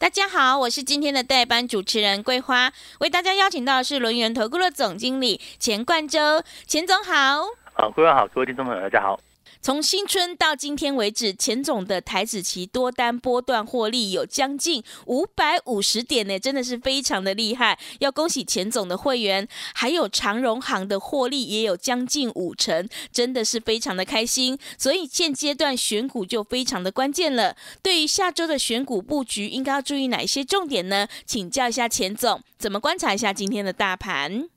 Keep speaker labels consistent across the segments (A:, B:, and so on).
A: 大家好，我是今天的代班主持人桂花，为大家邀请到的是轮圆投顾的总经理钱冠洲，钱总好。
B: 好，各位好，各位听众朋友大家好。
A: 从新春到今天为止，钱总的台子期多单波段获利有将近五百五十点呢，真的是非常的厉害。要恭喜钱总的会员，还有长荣行的获利也有将近五成，真的是非常的开心。所以现阶段选股就非常的关键了。对于下周的选股布局，应该要注意哪些重点呢？请教一下钱总，怎么观察一下今天的大盘？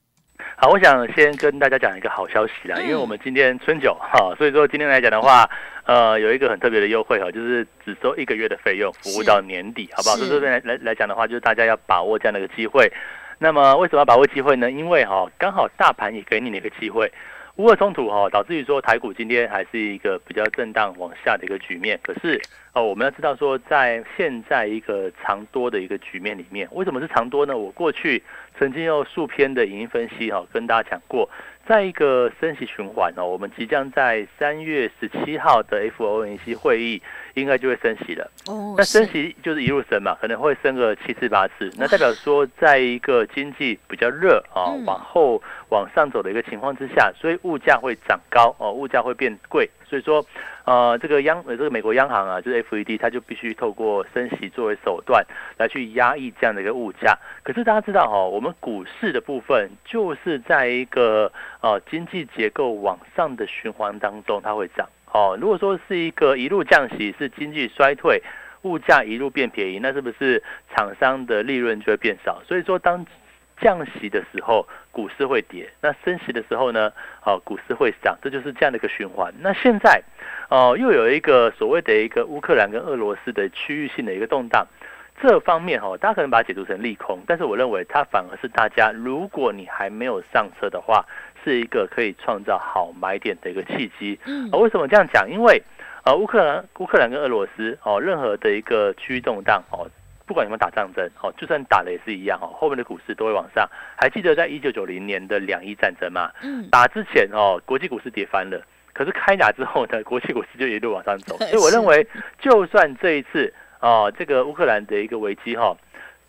B: 好，我想先跟大家讲一个好消息啦，因为我们今天春酒哈，所以说今天来讲的话，呃，有一个很特别的优惠哈，就是只收一个月的费用，服务到年底，好不好？所以这边来来来讲的话，就是大家要把握这样的一个机会。那么为什么要把握机会呢？因为哈，刚好大盘也给你了一个机会。乌俄冲突哈，导致于说台股今天还是一个比较震荡往下的一个局面。可是哦，我们要知道说，在现在一个长多的一个局面里面，为什么是长多呢？我过去曾经用数篇的影音分析哈，跟大家讲过。在一个升息循环哦，我们即将在三月十七号的 FOMC 会议应该就会升息了。哦，那升息就是一路升嘛，可能会升个七次八次。那代表说，在一个经济比较热啊，往后往上走的一个情况之下，所以物价会涨高哦，物价会变贵。所以说，呃，这个央呃这个美国央行啊，就是 FED，它就必须透过升息作为手段来去压抑这样的一个物价。可是大家知道哈，我们股市的部分就是在一个呃经济结构往上的循环当中，它会涨。哦，如果说是一个一路降息，是经济衰退，物价一路变便宜，那是不是厂商的利润就会变少？所以说当降息的时候，股市会跌；那升息的时候呢，哦，股市会涨，这就是这样的一个循环。那现在，哦，又有一个所谓的一个乌克兰跟俄罗斯的区域性的一个动荡，这方面哈，大家可能把它解读成利空，但是我认为它反而是大家，如果你还没有上车的话，是一个可以创造好买点的一个契机。嗯，啊为什么这样讲？因为，呃，乌克兰、乌克兰跟俄罗斯哦，任何的一个区域动荡哦。不管有没有打仗争，哦，就算打了也是一样，哦，后面的股市都会往上。还记得在一九九零年的两伊战争吗？嗯，打之前哦，国际股市跌翻了，可是开打之后呢，国际股市就一路往上走。所以我认为，就算这一次哦，这个乌克兰的一个危机哈，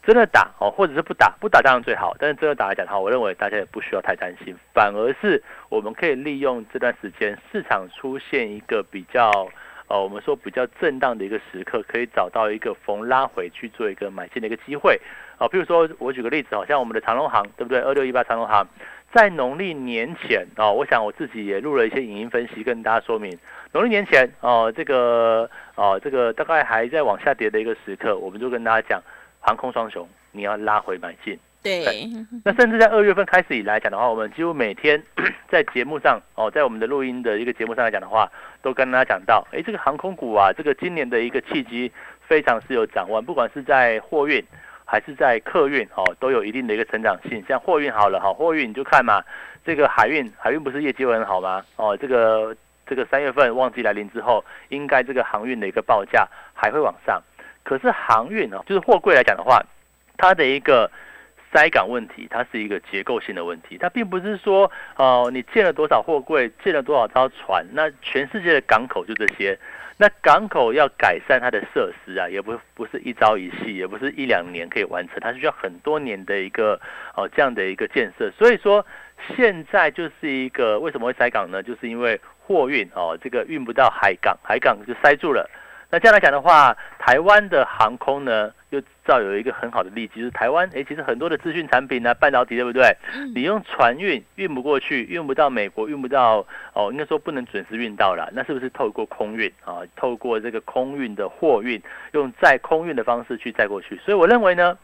B: 真的打哦，或者是不打，不打当然最好。但是真的打来讲的话，我认为大家也不需要太担心，反而是我们可以利用这段时间市场出现一个比较。呃，我们说比较震荡的一个时刻，可以找到一个逢拉回去做一个买进的一个机会。啊，譬如说我举个例子，好像我们的长隆行，对不对？二六一八长隆行，在农历年前啊，我想我自己也录了一些影音分析，跟大家说明，农历年前哦，这个哦，这个大概还在往下跌的一个时刻，我们就跟大家讲，航空双雄，你要拉回买进。
A: 对，
B: 那甚至在二月份开始以来讲的话，我们几乎每天 在节目上哦，在我们的录音的一个节目上来讲的话，都跟大家讲到，哎，这个航空股啊，这个今年的一个契机非常是有展望，不管是在货运还是在客运哦，都有一定的一个成长性。像货运好了哈，货运你就看嘛，这个海运海运不是业绩会很好吗？哦，这个这个三月份旺季来临之后，应该这个航运的一个报价还会往上。可是航运呢，就是货柜来讲的话，它的一个塞港问题，它是一个结构性的问题，它并不是说，哦，你建了多少货柜，建了多少艘船，那全世界的港口就这些，那港口要改善它的设施啊，也不不是一朝一夕，也不是一两年可以完成，它需要很多年的一个哦这样的一个建设，所以说现在就是一个为什么会塞港呢？就是因为货运哦，这个运不到海港，海港就塞住了。那这样来讲的话，台湾的航空呢，又造有一个很好的例子，就是台湾，哎，其实很多的资讯产品啊，半导体，对不对？你用船运运不过去，运不到美国，运不到哦，应该说不能准时运到了，那是不是透过空运啊？透过这个空运的货运，用载空运的方式去载过去？所以我认为呢，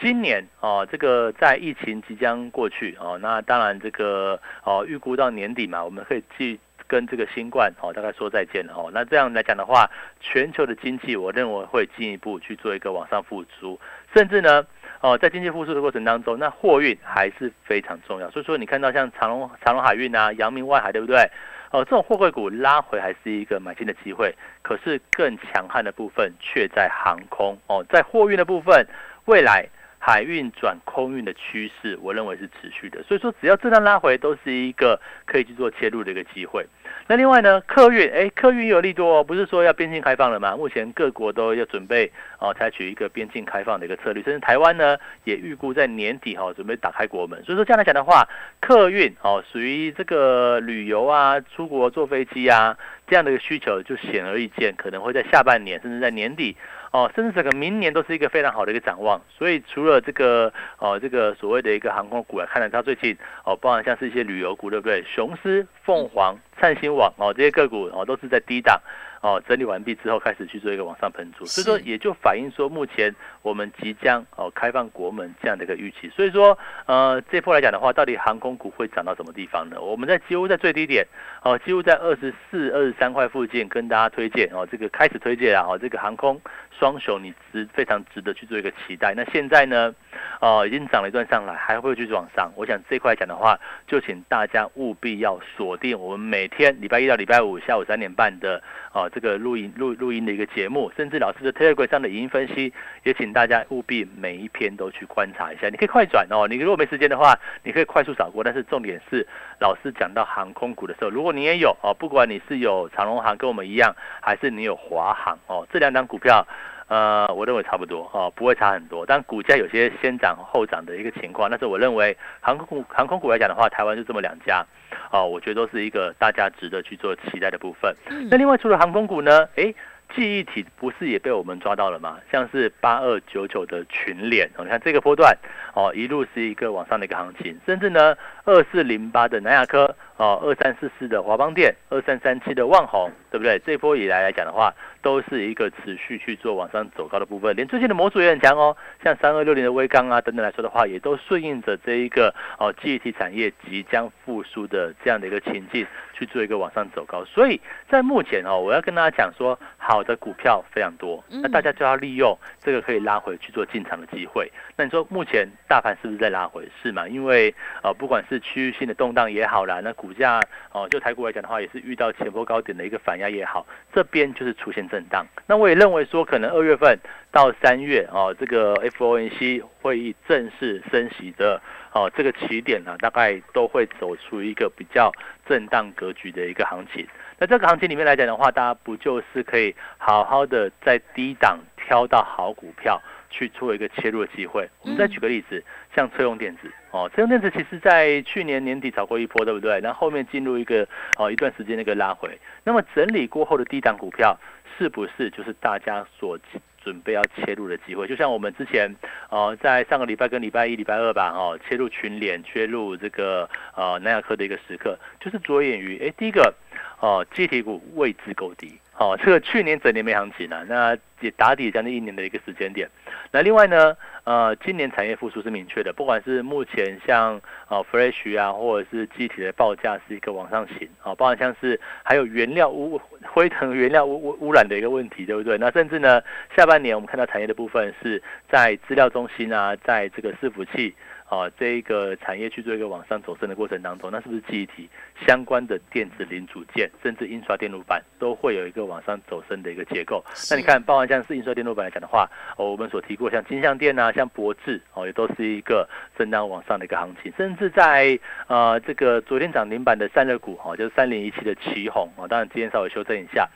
B: 今年哦，这个在疫情即将过去哦，那当然这个哦，预估到年底嘛，我们可以继。跟这个新冠哦，大概说再见了哦。那这样来讲的话，全球的经济我认为会进一步去做一个往上复苏，甚至呢，哦，在经济复苏的过程当中，那货运还是非常重要。所以说，你看到像长隆长隆海运啊、阳明外海，对不对？哦，这种货柜股拉回还是一个买进的机会。可是更强悍的部分却在航空哦，在货运的部分，未来。海运转空运的趋势，我认为是持续的，所以说只要这样拉回，都是一个可以去做切入的一个机会。那另外呢，客运，哎，客运有利多哦，不是说要边境开放了吗？目前各国都要准备哦，采取一个边境开放的一个策略，甚至台湾呢也预估在年底哈准备打开国门。所以说这样来讲的话，客运哦属于这个旅游啊，出国坐飞机啊这样的一个需求就显而易见，可能会在下半年甚至在年底。哦，甚至整个明年都是一个非常好的一个展望。所以除了这个哦，这个所谓的一个航空股来看呢，它最近哦，包含像是一些旅游股，对不对？雄狮、凤凰、灿星网哦，这些个股哦，都是在低档。哦，整理完毕之后开始去做一个往上喷出，所以说也就反映说目前我们即将哦开放国门这样的一个预期。所以说呃这波来讲的话，到底航空股会涨到什么地方呢？我们在几乎在最低点哦，几乎在二十四、二十三块附近跟大家推荐哦，这个开始推荐啊，哦这个航空双雄你值非常值得去做一个期待。那现在呢，哦已经涨了一段上来，还会继续往上。我想这块来讲的话，就请大家务必要锁定我们每天礼拜一到礼拜五下午三点半的哦。这个录音录录音的一个节目，甚至老师的 Telegram 上的语音分析，也请大家务必每一篇都去观察一下。你可以快转哦，你如果没时间的话，你可以快速扫过。但是重点是，老师讲到航空股的时候，如果你也有哦，不管你是有长龙航跟我们一样，还是你有华航哦，这两张股票，呃，我认为差不多哦，不会差很多。但股价有些先涨后涨的一个情况，但是我认为航空股航空股来讲的话，台湾就这么两家。哦，我觉得都是一个大家值得去做期待的部分。那另外除了航空股呢？哎，记忆体不是也被我们抓到了吗？像是八二九九的群联，你看这个波段哦，一路是一个往上的一个行情，甚至呢二四零八的南亚科。哦，二三四四的华邦电，二三三七的旺宏，对不对？这波以来来讲的话，都是一个持续去做往上走高的部分。连最近的模组也很强哦，像三二六零的微钢啊等等来说的话，也都顺应着这一个哦记忆体产业即将复苏的这样的一个情境去做一个往上走高。所以在目前哦，我要跟大家讲说，好的股票非常多，那大家就要利用这个可以拉回去做进场的机会。那你说目前大盘是不是在拉回？是嘛？因为呃，不管是区域性的动荡也好啦，那股价哦，就台股来讲的话，也是遇到前波高点的一个反压也好，这边就是出现震荡。那我也认为说，可能二月份到三月哦，这个 FOMC 会议正式升息的哦，这个起点呢，大概都会走出一个比较震荡格局的一个行情。那这个行情里面来讲的话，大家不就是可以好好的在低档挑到好股票？去做一个切入的机会。我们再举个例子，像车用电子哦，车用电子其实在去年年底炒过一波，对不对？那后面进入一个哦一段时间的一个拉回，那么整理过后的低档股票，是不是就是大家所准备要切入的机会？就像我们之前哦，在上个礼拜跟礼拜一、礼拜二吧，哦，切入群联、切入这个呃南亚科的一个时刻，就是着眼于哎，第一个哦，集体股位置够低。哦，这个去年整年没行情了，那也打底将近一年的一个时间点。那另外呢，呃，今年产业复苏是明确的，不管是目前像啊 Fresh 啊，或者是机体的报价是一个往上行，啊，包含像是还有原料污灰尘原料污污染的一个问题，对不对？那甚至呢，下半年我们看到产业的部分是在资料中心啊，在这个伺服器。啊，这一个产业去做一个往上走升的过程当中，那是不是记忆体相关的电子零组件，甚至印刷电路板都会有一个往上走升的一个结构？那你看，包含像是印刷电路板来讲的话，哦，我们所提过像金相电啊，像博智哦，也都是一个震荡往上的一个行情，甚至在呃这个昨天涨停板的散热股哈，就是三零一七的旗宏啊，当然今天稍微修正一下。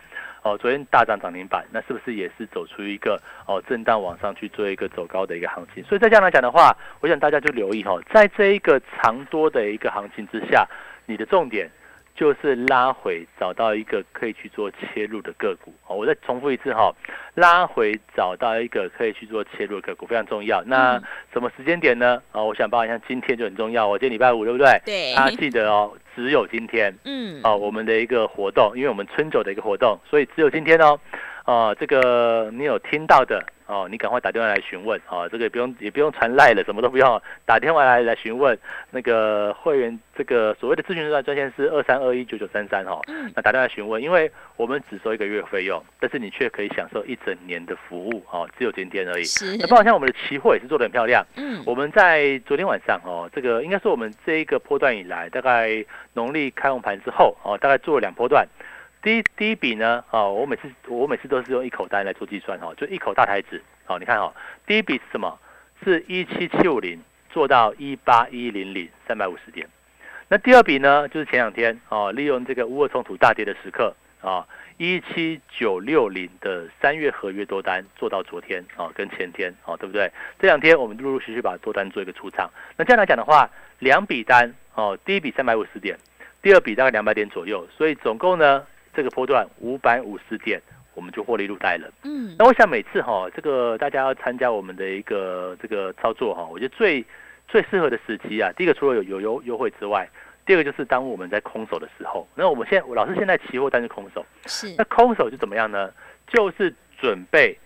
B: 哦，昨天大涨涨停板，那是不是也是走出一个哦震荡往上去做一个走高的一个行情？所以在这样来讲的话，我想大家就留意哈，在这一个长多的一个行情之下，你的重点。就是拉回找到一个可以去做切入的个股哦，我再重复一次哈，拉回找到一个可以去做切入的个股非常重要。那什么时间点呢？啊，我想包含像今天就很重要，我今天礼拜五对不对？
A: 对。
B: 大家记得哦，只有今天。嗯。啊，我们的一个活动，因为我们春酒的一个活动，所以只有今天哦。啊，这个你有听到的。哦，你赶快打电话来询问哦，这个也不用也不用传赖了，什么都不用，打电话来来询问那个会员，这个所谓的咨询专专线是二三二一九九三三哈，那打电话询问，因为我们只收一个月费用，但是你却可以享受一整年的服务哦，只有今天而已。那包括像我们的期货也是做的很漂亮，嗯，我们在昨天晚上哦，这个应该是我们这一个波段以来，大概农历开红盘之后哦，大概做了两波段。第一第一笔呢，哦，我每次我每次都是用一口单来做计算哈，就一口大台子，好，你看哈，第一笔是什么？是一七七五零做到一八一零零三百五十点，那第二笔呢，就是前两天哦，利用这个乌俄冲突大跌的时刻啊，一七九六零的三月合约多单做到昨天啊，跟前天啊，对不对？这两天我们陆陆续续把多单做一个出场。那这样来讲的话，两笔单哦，第一笔三百五十点，第二笔大概两百点左右，所以总共呢，这个波段五百五十点。我们就获利入袋了。嗯，那我想每次哈，这个大家要参加我们的一个这个操作哈，我觉得最最适合的时期啊，第一个除了有有优优惠之外，第二个就是当我们在空手的时候。那我们现在老师现在期货单是空手，
A: 是
B: 那空手就怎么样呢？就是准备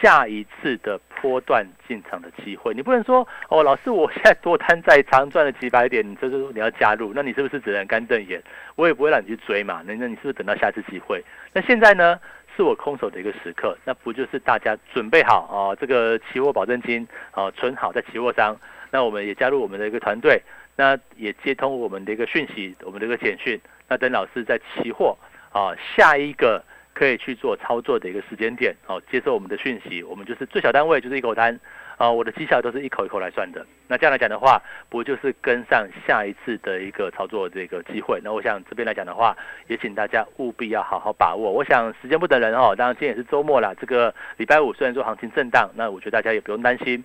B: 下一次的波段进场的机会。你不能说哦，老师我现在多单在仓赚了几百点，你这是你要加入，那你是不是只能干瞪眼？我也不会让你去追嘛。那那你是不是等到下次机会？那现在呢？是我空手的一个时刻，那不就是大家准备好啊？这个期货保证金啊存好在期货商，那我们也加入我们的一个团队，那也接通我们的一个讯息，我们的一个简讯，那等老师在期货啊下一个可以去做操作的一个时间点哦，接受我们的讯息，我们就是最小单位就是一口单。啊，我的绩效都是一口一口来算的。那这样来讲的话，不就是跟上下一次的一个操作这个机会？那我想这边来讲的话，也请大家务必要好好把握。我想时间不等人哦，当然今天也是周末了。这个礼拜五虽然说行情震荡，那我觉得大家也不用担心。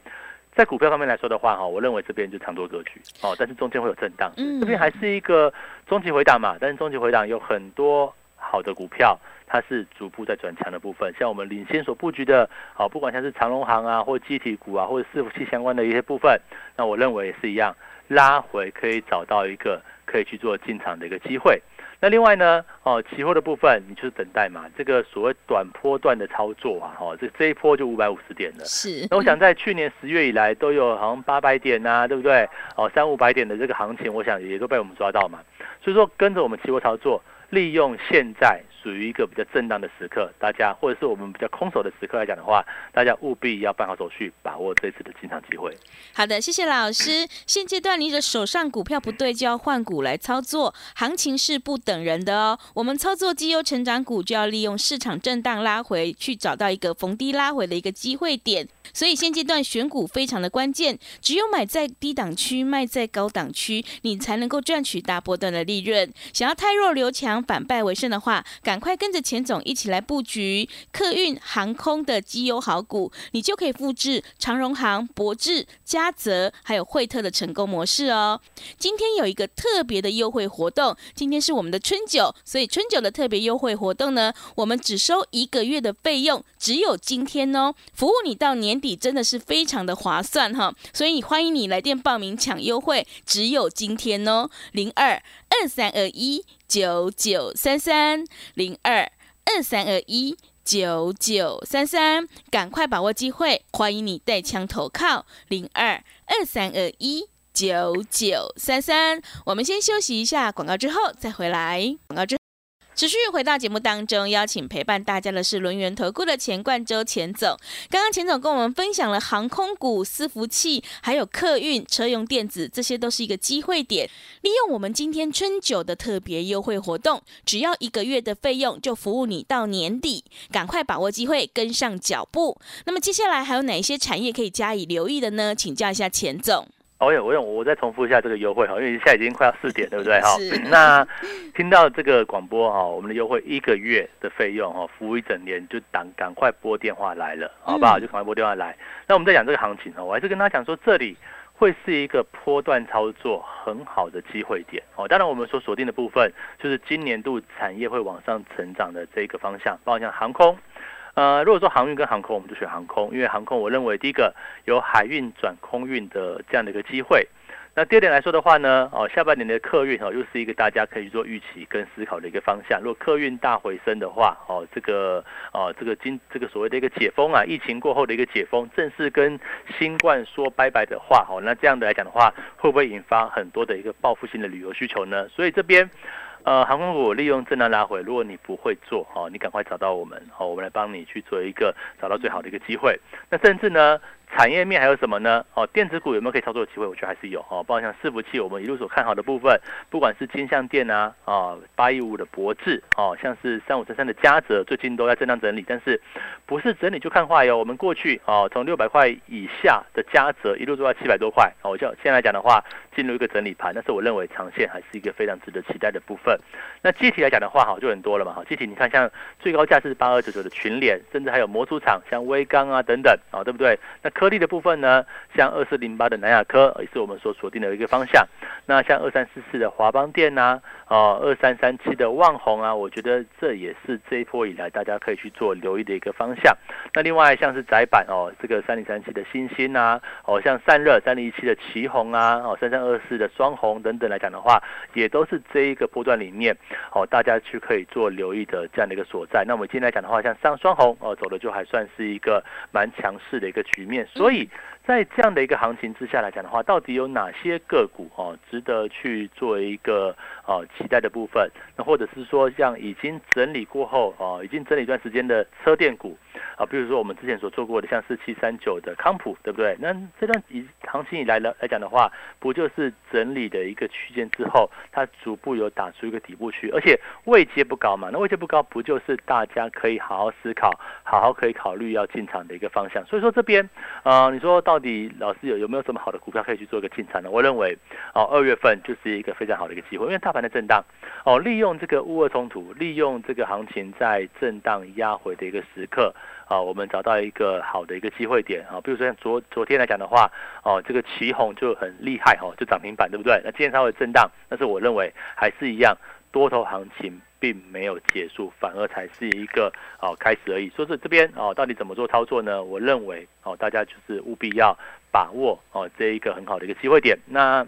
B: 在股票方面来说的话，哈，我认为这边就长多格局哦，但是中间会有震荡。嗯，这边还是一个中级回档嘛，但是中级回档有很多好的股票。它是逐步在转强的部分，像我们领先所布局的，好，不管像是长隆行啊，或机体股啊，或者伺服器相关的一些部分，那我认为也是一样，拉回可以找到一个可以去做进场的一个机会。那另外呢，哦，期货的部分，你就是等待嘛，这个所谓短波段的操作啊，哈，这这一波就五百五十点了。
A: 是。
B: 那我想在去年十月以来都有好像八百点呐，对不对？哦，三五百点的这个行情，我想也都被我们抓到嘛。所以说，跟着我们期货操作。利用现在属于一个比较震荡的时刻，大家或者是我们比较空手的时刻来讲的话，大家务必要办好手续，把握这次的进场机会。
A: 好的，谢谢老师。现阶段你的手上股票不对，就要换股来操作，行情是不等人的哦。我们操作绩优成长股，就要利用市场震荡拉回去，找到一个逢低拉回的一个机会点。所以现阶段选股非常的关键，只有买在低档区，卖在高档区，你才能够赚取大波段的利润。想要太弱留强，反败为胜的话，赶赶快跟着钱总一起来布局客运航空的绩优好股，你就可以复制长荣航、博智、嘉泽还有惠特的成功模式哦。今天有一个特别的优惠活动，今天是我们的春酒，所以春酒的特别优惠活动呢，我们只收一个月的费用，只有今天哦，服务你到年。年底真的是非常的划算哈，所以欢迎你来电报名抢优惠，只有今天哦，零二二三二一九九三三零二二三二一九九三三，赶快把握机会，欢迎你带枪投靠零二二三二一九九三三。我们先休息一下广告，之后再回来。广告之。持续回到节目当中，邀请陪伴大家的是轮圆投顾的钱冠周钱总。刚刚钱总跟我们分享了航空股、伺服器，还有客运、车用电子，这些都是一个机会点。利用我们今天春酒的特别优惠活动，只要一个月的费用就服务你到年底，赶快把握机会，跟上脚步。那么接下来还有哪一些产业可以加以留意的呢？请教一下钱总。
B: 我有，我有，我再重复一下这个优惠哈，因为现在已经快要四点，对不对哈？那听到这个广播哈，我们的优惠一个月的费用哈，服务一整年，就赶赶快拨电话来了，好不好？就赶快拨电话来。那我们在讲这个行情哈，我还是跟他讲说，这里会是一个波段操作很好的机会点哦。当然，我们所锁定的部分就是今年度产业会往上成长的这个方向，包括像航空。呃，如果说航运跟航空，我们就选航空，因为航空我认为第一个有海运转空运的这样的一个机会。那第二点来说的话呢，哦，下半年的客运哦，又是一个大家可以做预期跟思考的一个方向。如果客运大回升的话，哦，这个哦，这个今这个所谓的一个解封啊，疫情过后的一个解封，正式跟新冠说拜拜的话，哦，那这样的来讲的话，会不会引发很多的一个报复性的旅游需求呢？所以这边。呃，航空股利用震荡拉回，如果你不会做，哦，你赶快找到我们，好，我们来帮你去做一个找到最好的一个机会。那甚至呢？产业面还有什么呢？哦，电子股有没有可以操作的机会？我觉得还是有哦。包括像伺服器，我们一路所看好的部分，不管是金相电啊，啊八一五的博智，哦，像是三五三三的嘉泽，最近都在震荡整理，但是不是整理就看坏哟。我们过去哦，从六百块以下的嘉泽一路做到七百多块，哦，就现在来讲的话，进入一个整理盘，但是我认为长线还是一个非常值得期待的部分。那具体来讲的话，哈就很多了嘛，哈具体你看像最高价是八二九九的群联，甚至还有模组厂像微钢啊等等，啊对不对？那颗粒的部分呢，像二四零八的南亚科也是我们所锁定的一个方向。那像二三四四的华邦电呐，哦二三三七的旺宏啊，我觉得这也是这一波以来大家可以去做留意的一个方向。那另外像是窄板哦，这个三零三七的星星啊，哦像散热三零一七的旗宏啊，哦三三二四的双红等等来讲的话，也都是这一个波段里面哦大家去可以做留意的这样的一个所在。那我们今天来讲的话，像上双红哦走的就还算是一个蛮强势的一个局面，所以。在这样的一个行情之下来讲的话，到底有哪些个股哦值得去做一个哦期待的部分？那或者是说像已经整理过后哦，已经整理一段时间的车电股啊，比如说我们之前所做过的像四七三九的康普，对不对？那这段以行情以来了来讲的话，不就是整理的一个区间之后，它逐步有打出一个底部区，而且位阶不高嘛？那位阶不高，不就是大家可以好好思考、好好可以考虑要进场的一个方向？所以说这边啊，你说到。到底老师有有没有什么好的股票可以去做一个进场呢？我认为哦，二月份就是一个非常好的一个机会，因为大盘的震荡哦，利用这个乌俄冲突，利用这个行情在震荡压回的一个时刻啊，我们找到一个好的一个机会点啊。比如说像昨昨天来讲的话哦，这个旗红就很厉害哦，就涨停板对不对？那今天稍微震荡，但是我认为还是一样多头行情。并没有结束，反而才是一个哦开始而已。说是这边哦，到底怎么做操作呢？我认为哦，大家就是务必要把握哦这一个很好的一个机会点。那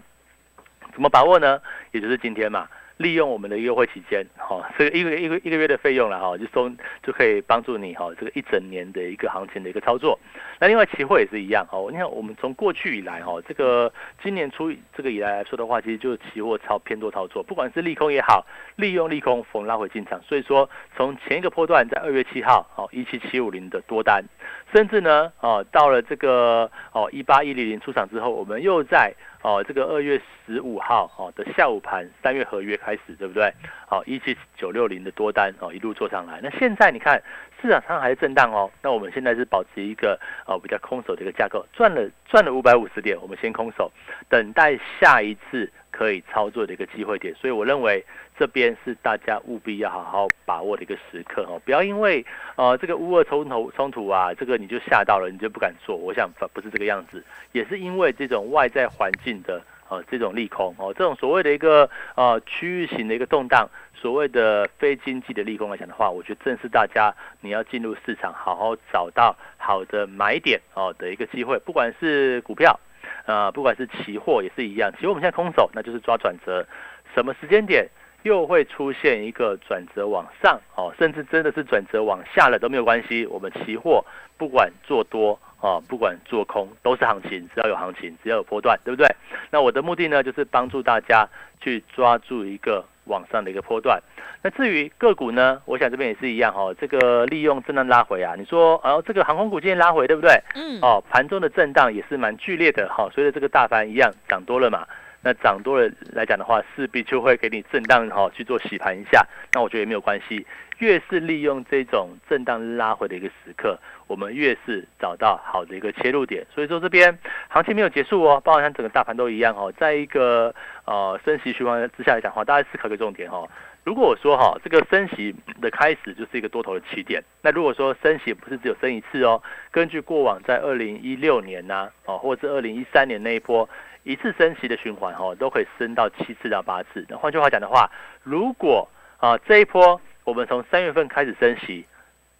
B: 怎么把握呢？也就是今天嘛。利用我们的优惠期间，哈，这个一个一个一个月的费用了哈，就收就可以帮助你哈，这个一整年的一个行情的一个操作。那另外期货也是一样哈，你看我们从过去以来哈，这个今年初这个以来来说的话，其实就是期货操偏多操作，不管是利空也好，利用利空逢拉回进场。所以说从前一个波段在二月七号，哦一七七五零的多单，甚至呢，哦到了这个哦一八一零零出场之后，我们又在。哦，这个二月十五号哦的下午盘，三月合约开始，对不对？好，一七九六零的多单哦，一路做上来。那现在你看市场上还是震荡哦，那我们现在是保持一个哦比较空手的一个架构，赚了赚了五百五十点，我们先空手，等待下一次。可以操作的一个机会点，所以我认为这边是大家务必要好好把握的一个时刻哦，不要因为呃这个乌俄冲突冲突啊，这个你就吓到了，你就不敢做。我想不是这个样子，也是因为这种外在环境的呃这种利空哦，这种所谓的一个呃区域型的一个动荡，所谓的非经济的利空来讲的话，我觉得正是大家你要进入市场，好好找到好的买点哦的一个机会，不管是股票。呃，不管是期货也是一样，其实我们现在空手，那就是抓转折，什么时间点又会出现一个转折往上哦，甚至真的是转折往下了都没有关系。我们期货不管做多啊，不管做空，都是行情，只要有行情，只要有波段，对不对？那我的目的呢，就是帮助大家去抓住一个往上的一个波段。那至于个股呢，我想这边也是一样哈，这个利用震荡拉回啊，你说哦，这个航空股今天拉回对不对？嗯。哦，盘中的震荡也是蛮剧烈的哈，随着这个大盘一样涨多了嘛，那涨多了来讲的话，势必就会给你震荡哈去做洗盘一下，那我觉得也没有关系。越是利用这种震荡拉回的一个时刻，我们越是找到好的一个切入点。所以说这边行情没有结束哦，包括像整个大盘都一样哦，在一个呃升息循环之下来讲话，大家思考一个重点哦。如果我说哈，这个升息的开始就是一个多头的起点，那如果说升息不是只有升一次哦，根据过往在二零一六年呐，哦，或者是二零一三年那一波一次升息的循环哈，都可以升到七次到八次。那换句话讲的话，如果啊这一波我们从三月份开始升息，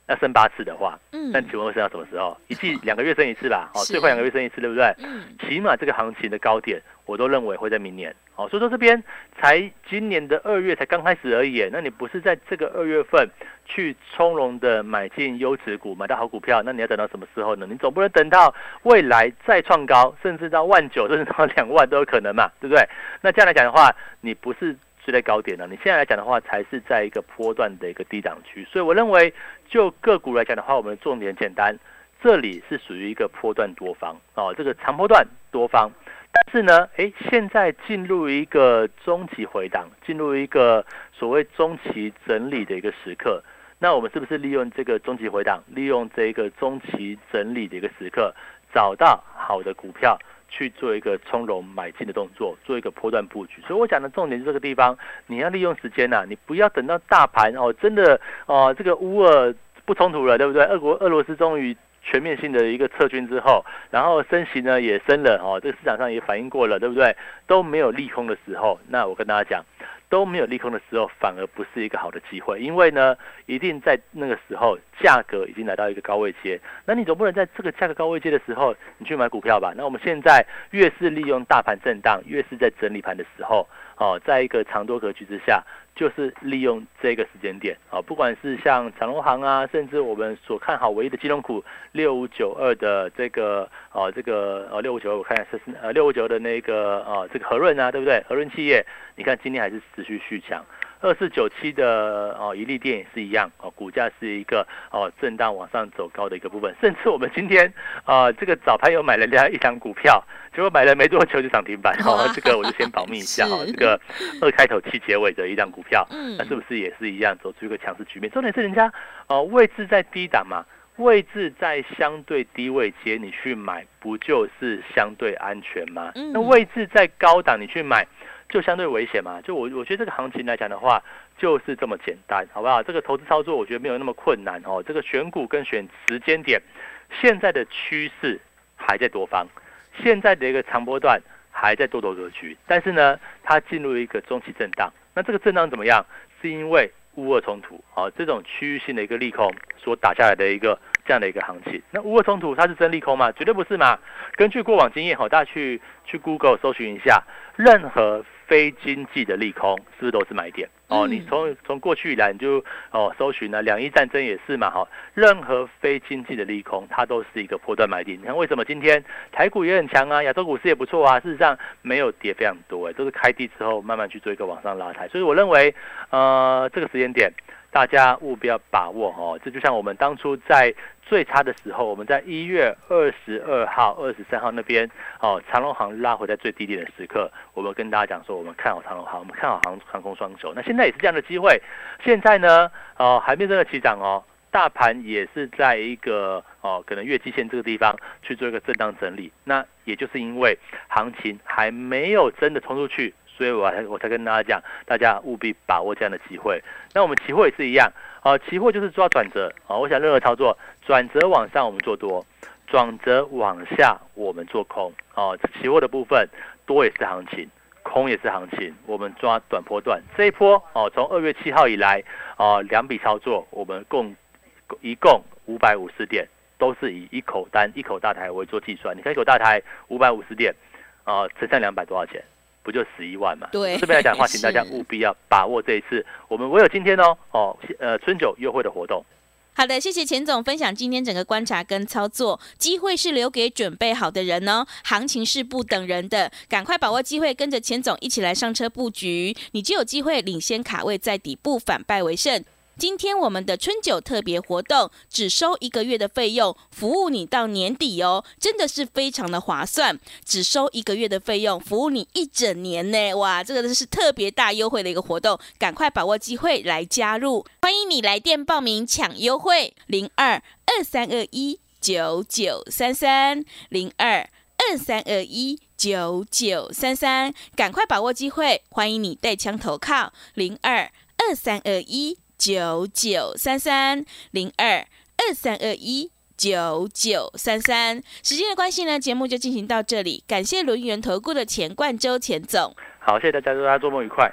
B: 要升八次的话，嗯，那请问会升到什么时候？一季两个月升一次吧，哦，最快两个月升一次，对不对？嗯，起码这个行情的高点。我都认为会在明年，哦，所以说这边才今年的二月才刚开始而已，那你不是在这个二月份去从容的买进优质股，买到好股票，那你要等到什么时候呢？你总不能等到未来再创高，甚至到万九，甚至到两万都有可能嘛，对不对？那这样来讲的话，你不是追在高点了，你现在来讲的话，才是在一个波段的一个低档区，所以我认为就个股来讲的话，我们的重点简单，这里是属于一个波段多方哦，这个长波段多方。但是呢，哎，现在进入一个中期回档，进入一个所谓中期整理的一个时刻。那我们是不是利用这个中期回档，利用这个中期整理的一个时刻，找到好的股票，去做一个从容买进的动作，做一个波段布局。所以我讲的重点是这个地方，你要利用时间呐，你不要等到大盘哦，真的哦，这个乌尔不冲突了，对不对？俄国俄罗斯终于。全面性的一个撤军之后，然后升息呢也升了哦，这个市场上也反映过了，对不对？都没有利空的时候，那我跟大家讲，都没有利空的时候，反而不是一个好的机会，因为呢，一定在那个时候价格已经来到一个高位阶，那你总不能在这个价格高位阶的时候你去买股票吧？那我们现在越是利用大盘震荡，越是在整理盘的时候，哦，在一个长多格局之下。就是利用这个时间点啊，不管是像长隆行啊，甚至我们所看好唯一的金融股六五九二的这个啊，这个呃六五九二，我看一下是呃六五九的那个呃这个和润啊，对不对？和润企业，你看今天还是持续续强。二四九七的哦，一利电也是一样哦，股价是一个哦震荡往上走高的一个部分，甚至我们今天啊这个早盘又买了家一张股票，结果买了没多久就涨停板，哦，这个我就先保密一下哈，这个二开头七结尾的一张股票，那是不是也是一样走出一个强势局面？重点是人家哦位置在低档嘛，位置在相对低位接，你去买不就是相对安全吗？那位置在高档你去买。就相对危险嘛，就我我觉得这个行情来讲的话，就是这么简单，好不好？这个投资操作我觉得没有那么困难哦。这个选股跟选时间点，现在的趋势还在多方，现在的一个长波段还在多头格局，但是呢，它进入一个中期震荡。那这个震荡怎么样？是因为乌俄冲突啊，这种区域性的一个利空所打下来的一个这样的一个行情。那乌俄冲突它是真利空吗？绝对不是嘛。根据过往经验，好，大家去去 Google 搜寻一下，任何。非经济的利空是不是都是买点哦？你从从过去以来你就哦搜寻了，两伊战争也是嘛哈。任何非经济的利空，它都是一个破断买点。你看为什么今天台股也很强啊，亚洲股市也不错啊？事实上没有跌非常多哎，都是开低之后慢慢去做一个往上拉抬。所以我认为呃这个时间点大家务必要把握哦。这就像我们当初在。最差的时候，我们在一月二十二号、二十三号那边，哦，长隆航拉回在最低点的时刻，我们跟大家讲说，我们看好长隆航，我们看好航航空双手。那现在也是这样的机会。现在呢，哦，还没真的起涨哦，大盘也是在一个哦，可能月季线这个地方去做一个震荡整理。那也就是因为行情还没有真的冲出去。所以我才我才跟大家讲，大家务必把握这样的机会。那我们期货也是一样，啊，期货就是抓转折啊。我想任何操作，转折往上我们做多，转折往下我们做空。哦，期货的部分多也是行情，空也是行情，我们抓短波段。这一波哦，从二月七号以来，哦，两笔操作，我们共一共五百五十点，都是以一口单一口大台为做计算。你看一口大台五百五十点，啊，乘上两百多少钱？不就十一万嘛？
A: 对，
B: 这边来讲的话，请大家务必要把握这一次我们唯有今天哦哦呃春酒优惠的活动。
A: 好的，谢谢钱总分享今天整个观察跟操作，机会是留给准备好的人哦，行情是不等人的，赶快把握机会，跟着钱总一起来上车布局，你就有机会领先卡位在底部，反败为胜。今天我们的春酒特别活动，只收一个月的费用，服务你到年底哦，真的是非常的划算。只收一个月的费用，服务你一整年呢，哇，这个是特别大优惠的一个活动，赶快把握机会来加入。欢迎你来电报名抢优惠，零二二三二一九九三三零二二三二一九九三三，赶快把握机会，欢迎你带枪投靠零二二三二一。九九三三零二二三二一九九三三，时间的关系呢，节目就进行到这里。感谢轮圆投顾的钱冠周钱总，
B: 好，谢谢大家，祝大家周末愉快。